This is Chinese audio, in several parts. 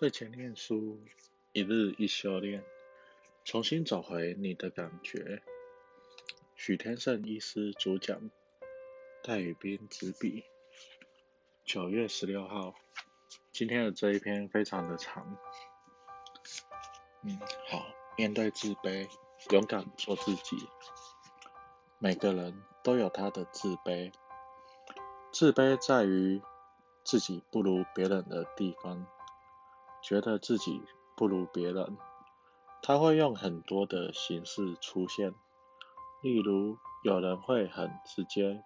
睡前念书，一日一修炼，重新找回你的感觉。许天胜医师主讲，戴宇斌执笔。九月十六号，今天的这一篇非常的长。嗯，好，面对自卑，勇敢做自己。每个人都有他的自卑，自卑在于自己不如别人的地方。觉得自己不如别人，他会用很多的形式出现。例如，有人会很直接、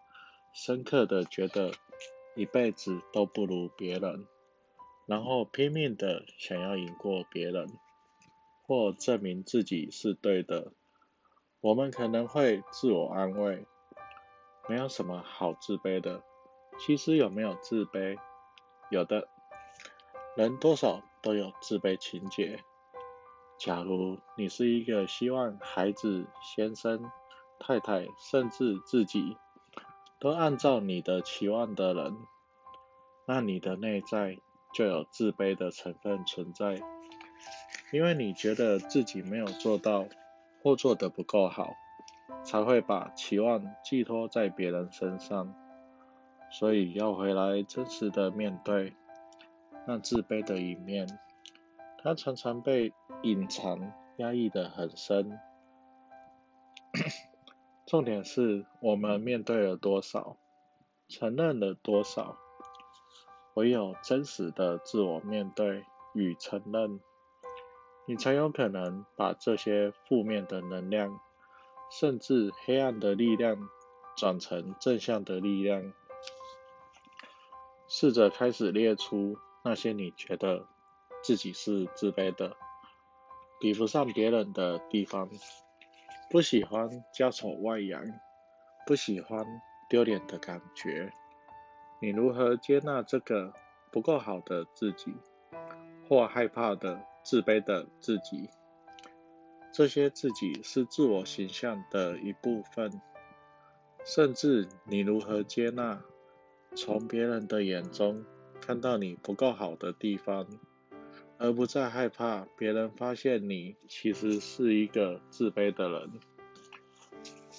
深刻的觉得一辈子都不如别人，然后拼命的想要赢过别人，或证明自己是对的。我们可能会自我安慰，没有什么好自卑的。其实有没有自卑？有的。人多少都有自卑情节。假如你是一个希望孩子、先生、太太，甚至自己都按照你的期望的人，那你的内在就有自卑的成分存在，因为你觉得自己没有做到或做得不够好，才会把期望寄托在别人身上。所以要回来真实的面对。那自卑的一面，它常常被隐藏、压抑的很深。重点是我们面对了多少，承认了多少。唯有真实的自我面对与承认，你才有可能把这些负面的能量，甚至黑暗的力量，转成正向的力量。试着开始列出。那些你觉得自己是自卑的，比不上别人的地方，不喜欢家丑外扬，不喜欢丢脸的感觉，你如何接纳这个不够好的自己，或害怕的自卑的自己？这些自己是自我形象的一部分，甚至你如何接纳从别人的眼中？看到你不够好的地方，而不再害怕别人发现你其实是一个自卑的人，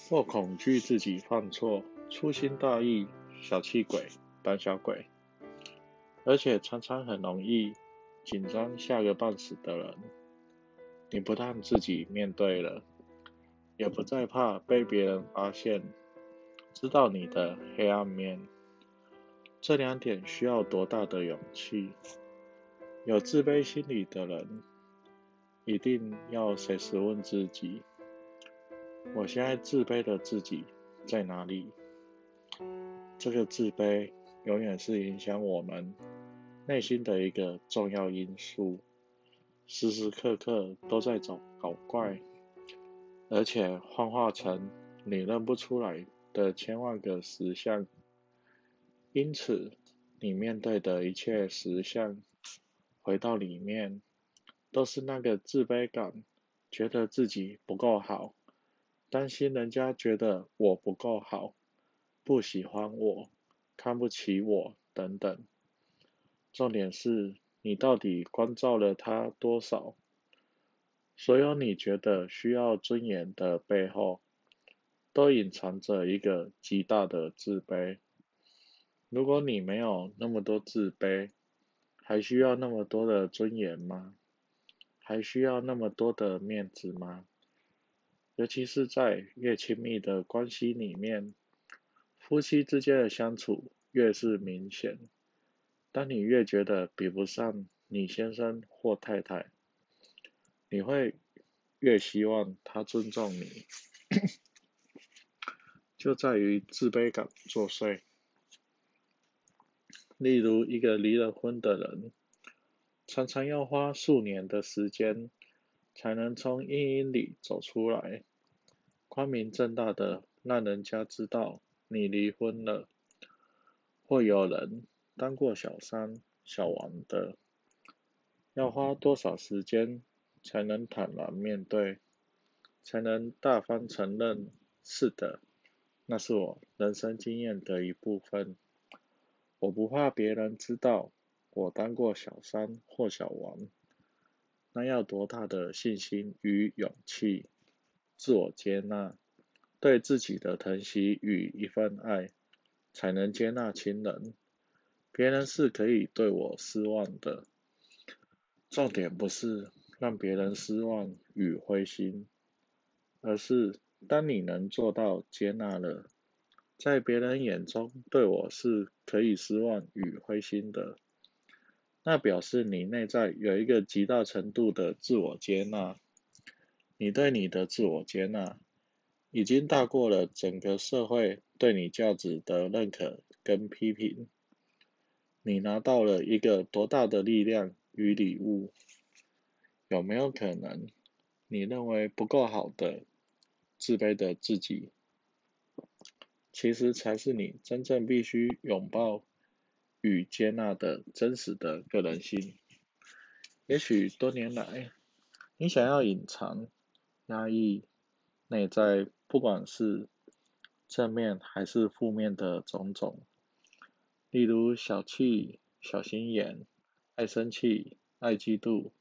或恐惧自己犯错、粗心大意、小气鬼、胆小鬼，而且常常很容易紧张、吓个半死的人，你不但自己面对了，也不再怕被别人发现，知道你的黑暗面。这两点需要多大的勇气？有自卑心理的人，一定要随时问自己：我现在自卑的自己在哪里？这个自卑永远是影响我们内心的一个重要因素，时时刻刻都在找搞怪，而且幻化成你认不出来的千万个实相。因此，你面对的一切实相，回到里面，都是那个自卑感，觉得自己不够好，担心人家觉得我不够好，不喜欢我，看不起我等等。重点是你到底关照了他多少？所有你觉得需要尊严的背后，都隐藏着一个极大的自卑。如果你没有那么多自卑，还需要那么多的尊严吗？还需要那么多的面子吗？尤其是在越亲密的关系里面，夫妻之间的相处越是明显。当你越觉得比不上你先生或太太，你会越希望他尊重你，就在于自卑感作祟。例如，一个离了婚的人，常常要花数年的时间，才能从阴影里走出来，光明正大的让人家知道你离婚了。或有人当过小三、小王的，要花多少时间才能坦然面对，才能大方承认？是的，那是我人生经验的一部分。我不怕别人知道我当过小三或小王，那要多大的信心与勇气？自我接纳，对自己的疼惜与一份爱，才能接纳亲人。别人是可以对我失望的，重点不是让别人失望与灰心，而是当你能做到接纳了，在别人眼中对我是可以失望与灰心的。那表示你内在有一个极大程度的自我接纳，你对你的自我接纳，已经大过了整个社会对你价值的认可跟批评。你拿到了一个多大的力量与礼物？有没有可能，你认为不够好的、自卑的自己，其实才是你真正必须拥抱？与接纳的真实的个人性。也许多年来，你想要隐藏、压抑内在，不管是正面还是负面的种种，例如小气、小心眼、爱生气、爱嫉妒、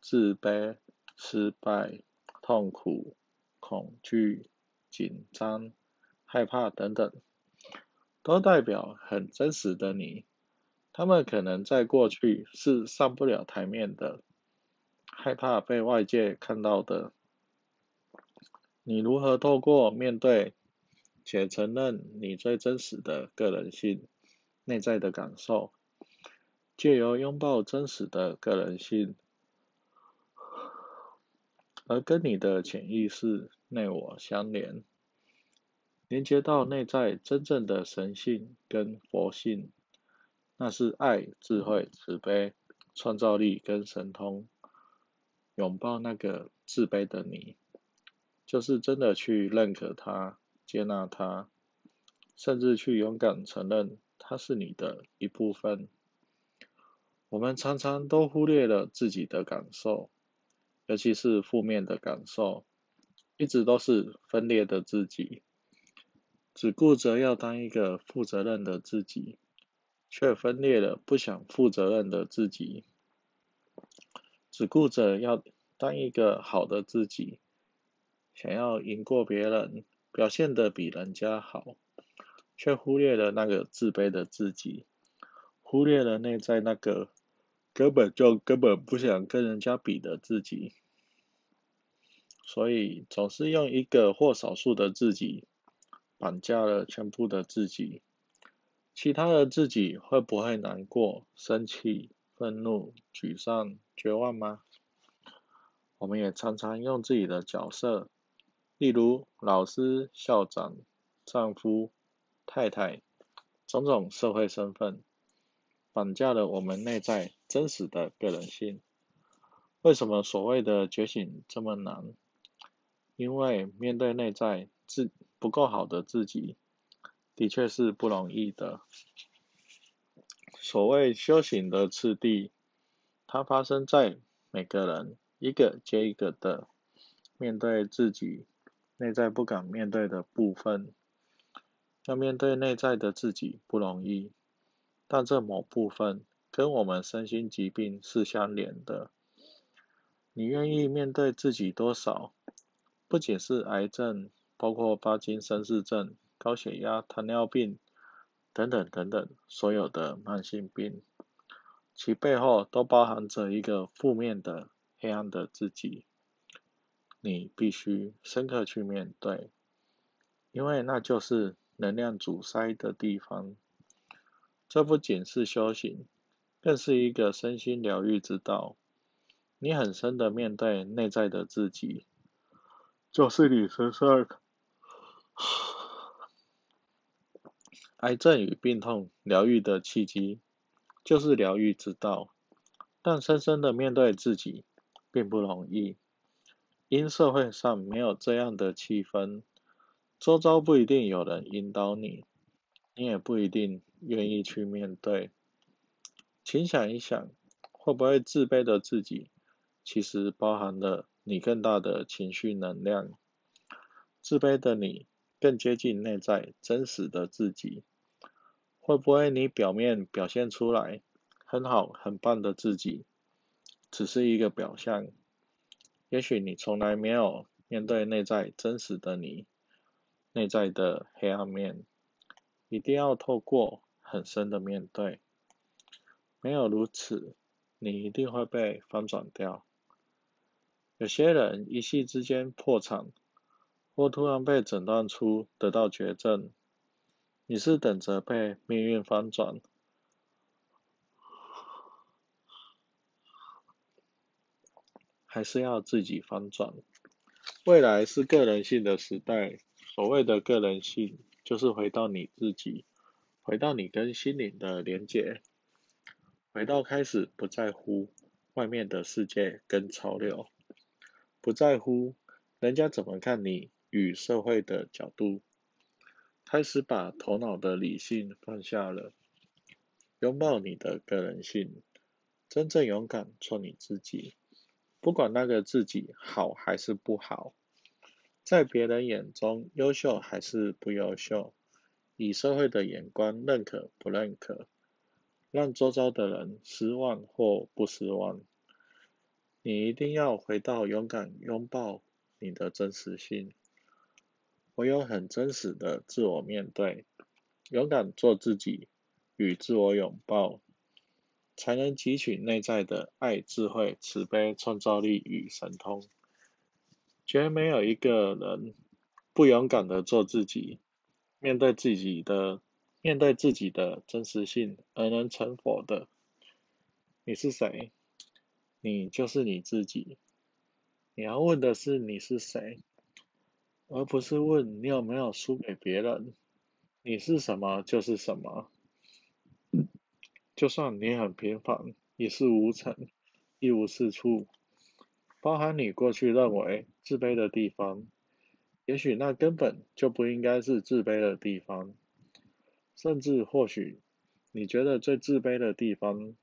自卑、失败、痛苦、恐惧、紧张、害怕等等，都代表很真实的你。他们可能在过去是上不了台面的，害怕被外界看到的。你如何透过面对且承认你最真实的个人性、内在的感受，借由拥抱真实的个人性，而跟你的潜意识内我相连，连接到内在真正的神性跟佛性。那是爱、智慧、慈悲、创造力跟神通。拥抱那个自卑的你，就是真的去认可他、接纳他，甚至去勇敢承认他是你的一部分。我们常常都忽略了自己的感受，尤其是负面的感受，一直都是分裂的自己，只顾着要当一个负责任的自己。却分裂了不想负责任的自己，只顾着要当一个好的自己，想要赢过别人，表现的比人家好，却忽略了那个自卑的自己，忽略了内在那个根本就根本不想跟人家比的自己，所以总是用一个或少数的自己绑架了全部的自己。其他的自己会不会难过、生气、愤怒、沮丧、绝望吗？我们也常常用自己的角色，例如老师、校长、丈夫、太太，种种社会身份，绑架了我们内在真实的个人性。为什么所谓的觉醒这么难？因为面对内在自不够好的自己。的确是不容易的。所谓修行的次第，它发生在每个人一个接一个的面对自己内在不敢面对的部分。要面对内在的自己不容易，但这某部分跟我们身心疾病是相连的。你愿意面对自己多少？不仅是癌症，包括巴金森氏症。高血压、糖尿病等等等等，所有的慢性病，其背后都包含着一个负面的、黑暗的自己。你必须深刻去面对，因为那就是能量阻塞的地方。这不仅是修行，更是一个身心疗愈之道。你很深的面对内在的自己，就是你身上。癌症与病痛疗愈的契机，就是疗愈之道。但深深的面对自己，并不容易，因社会上没有这样的气氛，周遭不一定有人引导你，你也不一定愿意去面对。请想一想，会不会自卑的自己，其实包含了你更大的情绪能量？自卑的你，更接近内在真实的自己。会不会你表面表现出来很好、很棒的自己，只是一个表象。也许你从来没有面对内在真实的你，内在的黑暗面，一定要透过很深的面对。没有如此，你一定会被翻转掉。有些人一夕之间破产，或突然被诊断出得到绝症，你是等着被命运翻转，还是要自己翻转？未来是个人性的时代，所谓的个人性，就是回到你自己，回到你跟心灵的连结，回到开始不在乎外面的世界跟潮流。不在乎人家怎么看你与社会的角度，开始把头脑的理性放下了，拥抱你的个人性，真正勇敢做你自己，不管那个自己好还是不好，在别人眼中优秀还是不优秀，以社会的眼光认可不认可，让周遭的人失望或不失望。你一定要回到勇敢拥抱你的真实性，唯有很真实的自我面对，勇敢做自己，与自我拥抱，才能汲取内在的爱、智慧、慈悲、创造力与神通。绝没有一个人不勇敢的做自己，面对自己的面对自己的真实性而能成佛的。你是谁？你就是你自己，你要问的是你是谁，而不是问你有没有输给别人。你是什么就是什么，就算你很平凡，一事无成，一无是处，包含你过去认为自卑的地方，也许那根本就不应该是自卑的地方，甚至或许你觉得最自卑的地方。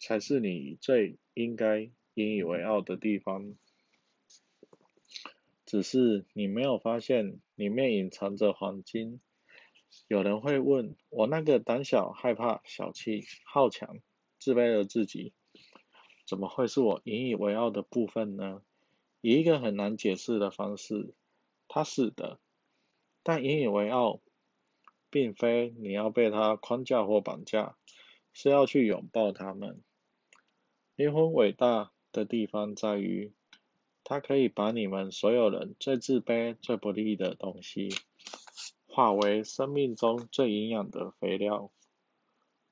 才是你最应该引以为傲的地方，只是你没有发现里面隐藏着黄金。有人会问我，那个胆小、害怕、小气、好强、自卑的自己，怎么会是我引以为傲的部分呢？以一个很难解释的方式，他是的，但引以为傲，并非你要被他框架或绑架，是要去拥抱他们。灵魂伟大的地方在于，它可以把你们所有人最自卑、最不利的东西，化为生命中最营养的肥料。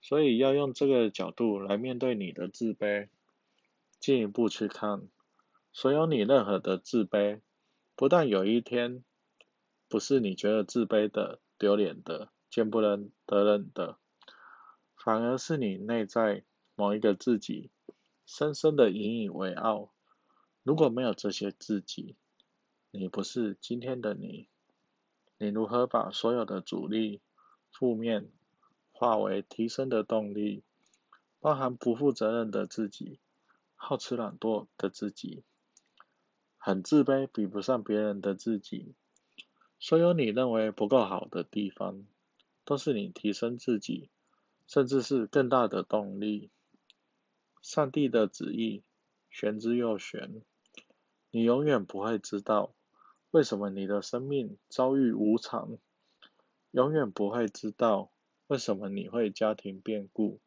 所以要用这个角度来面对你的自卑，进一步去看，所有你任何的自卑，不但有一天不是你觉得自卑的、丢脸的、见不得人的，反而是你内在某一个自己。深深的引以为傲。如果没有这些自己，你不是今天的你。你如何把所有的阻力、负面化为提升的动力？包含不负责任的自己、好吃懒惰的自己、很自卑、比不上别人的自己。所有你认为不够好的地方，都是你提升自己，甚至是更大的动力。上帝的旨意，玄之又玄。你永远不会知道，为什么你的生命遭遇无常；永远不会知道，为什么你会家庭变故；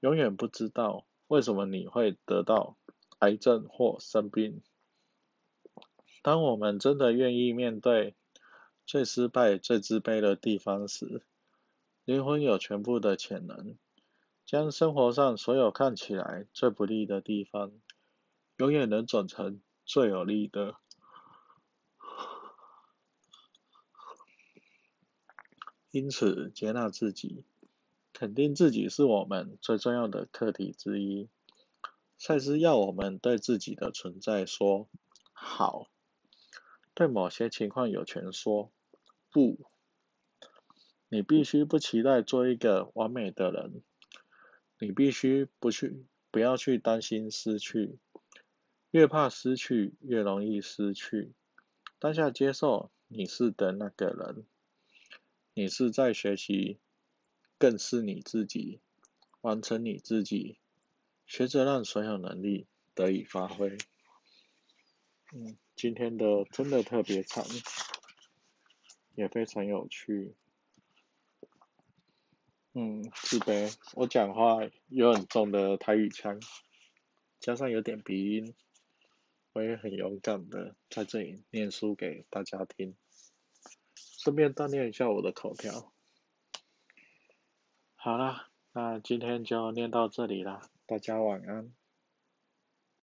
永远不知道，为什么你会得到癌症或生病。当我们真的愿意面对最失败、最自卑的地方时，灵魂有全部的潜能。将生活上所有看起来最不利的地方，永远能转成最有利的。因此，接纳自己、肯定自己是我们最重要的课题之一。赛斯要我们对自己的存在说“好”，对某些情况有权说“不”。你必须不期待做一个完美的人。你必须不去，不要去担心失去，越怕失去，越容易失去。当下接受你是的那个人，你是在学习，更是你自己。完成你自己，学着让所有能力得以发挥。嗯，今天的真的特别长，也非常有趣。嗯，自卑，我讲话有很重的台语腔，加上有点鼻音，我也很勇敢的在这里念书给大家听，顺便锻炼一下我的口条。好啦，那今天就念到这里啦，大家晚安。